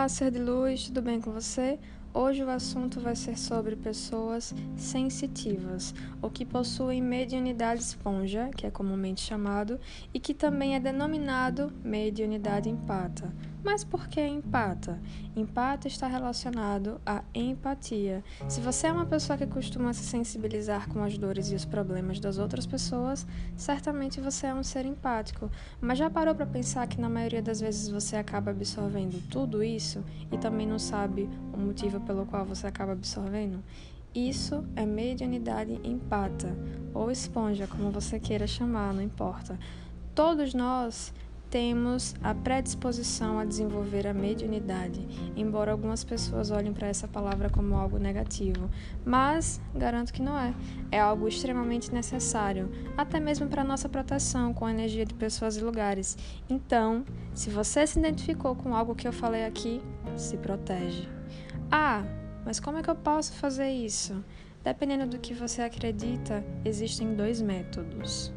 Olá, ser de luz, tudo bem com você? Hoje o assunto vai ser sobre pessoas sensitivas, ou que possuem mediunidade esponja, que é comumente chamado, e que também é denominado mediunidade empata. Mas por que empata? Empata está relacionado à empatia. Se você é uma pessoa que costuma se sensibilizar com as dores e os problemas das outras pessoas, certamente você é um ser empático. Mas já parou para pensar que na maioria das vezes você acaba absorvendo tudo isso e também não sabe o motivo pelo qual você acaba absorvendo? Isso é mediunidade empata, ou esponja, como você queira chamar, não importa. Todos nós temos a predisposição a desenvolver a mediunidade, embora algumas pessoas olhem para essa palavra como algo negativo, mas garanto que não é. É algo extremamente necessário, até mesmo para nossa proteção com a energia de pessoas e lugares. Então, se você se identificou com algo que eu falei aqui, se protege. Ah, mas como é que eu posso fazer isso? Dependendo do que você acredita, existem dois métodos: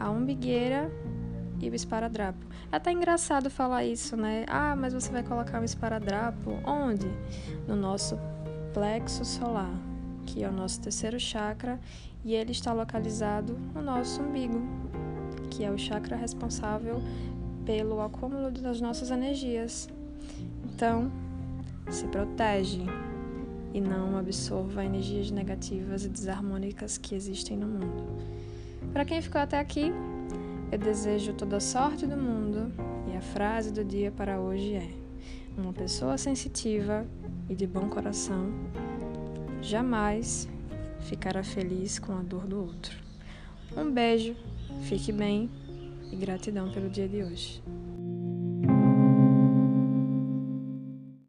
a umbigueira e o esparadrapo. É até engraçado falar isso, né? Ah, mas você vai colocar um esparadrapo onde? No nosso plexo solar, que é o nosso terceiro chakra, e ele está localizado no nosso umbigo, que é o chakra responsável pelo acúmulo das nossas energias. Então, se protege e não absorva energias negativas e desarmônicas que existem no mundo. Para quem ficou até aqui, eu desejo toda a sorte do mundo e a frase do dia para hoje é: Uma pessoa sensitiva e de bom coração jamais ficará feliz com a dor do outro. Um beijo, fique bem e gratidão pelo dia de hoje.